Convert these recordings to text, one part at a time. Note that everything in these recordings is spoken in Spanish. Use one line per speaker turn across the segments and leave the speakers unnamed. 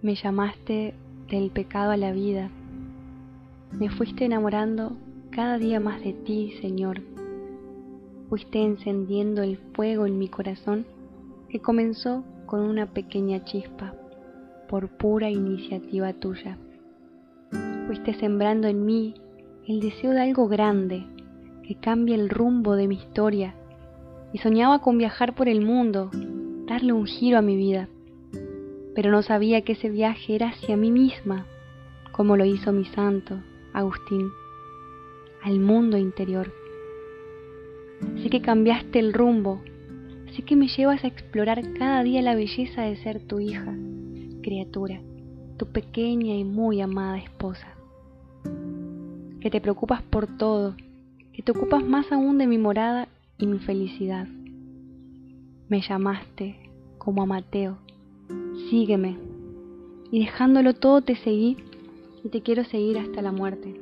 Me llamaste del pecado a la vida. Me fuiste enamorando cada día más de ti, Señor. Fuiste encendiendo el fuego en mi corazón que comenzó con una pequeña chispa, por pura iniciativa tuya. Fuiste sembrando en mí el deseo de algo grande que cambie el rumbo de mi historia y soñaba con viajar por el mundo, darle un giro a mi vida pero no sabía que ese viaje era hacia mí misma, como lo hizo mi santo, Agustín, al mundo interior. Sé que cambiaste el rumbo, sé que me llevas a explorar cada día la belleza de ser tu hija, criatura, tu pequeña y muy amada esposa. Que te preocupas por todo, que te ocupas más aún de mi morada y mi felicidad. Me llamaste como a Mateo sígueme. Y dejándolo todo te seguí y te quiero seguir hasta la muerte.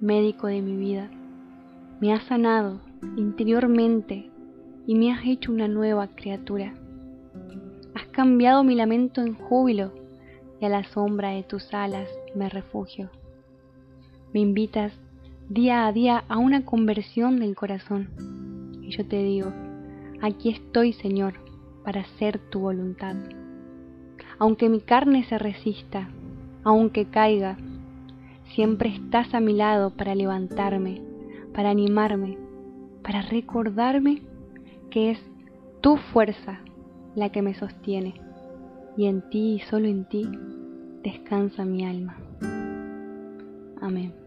Médico de mi vida, me has sanado interiormente y me has hecho una nueva criatura. Has cambiado mi lamento en júbilo y a la sombra de tus alas me refugio. Me invitas día a día a una conversión del corazón y yo te digo, aquí estoy Señor para hacer tu voluntad. Aunque mi carne se resista, aunque caiga, siempre estás a mi lado para levantarme, para animarme, para recordarme que es tu fuerza la que me sostiene y en ti y solo en ti descansa mi alma. Amén.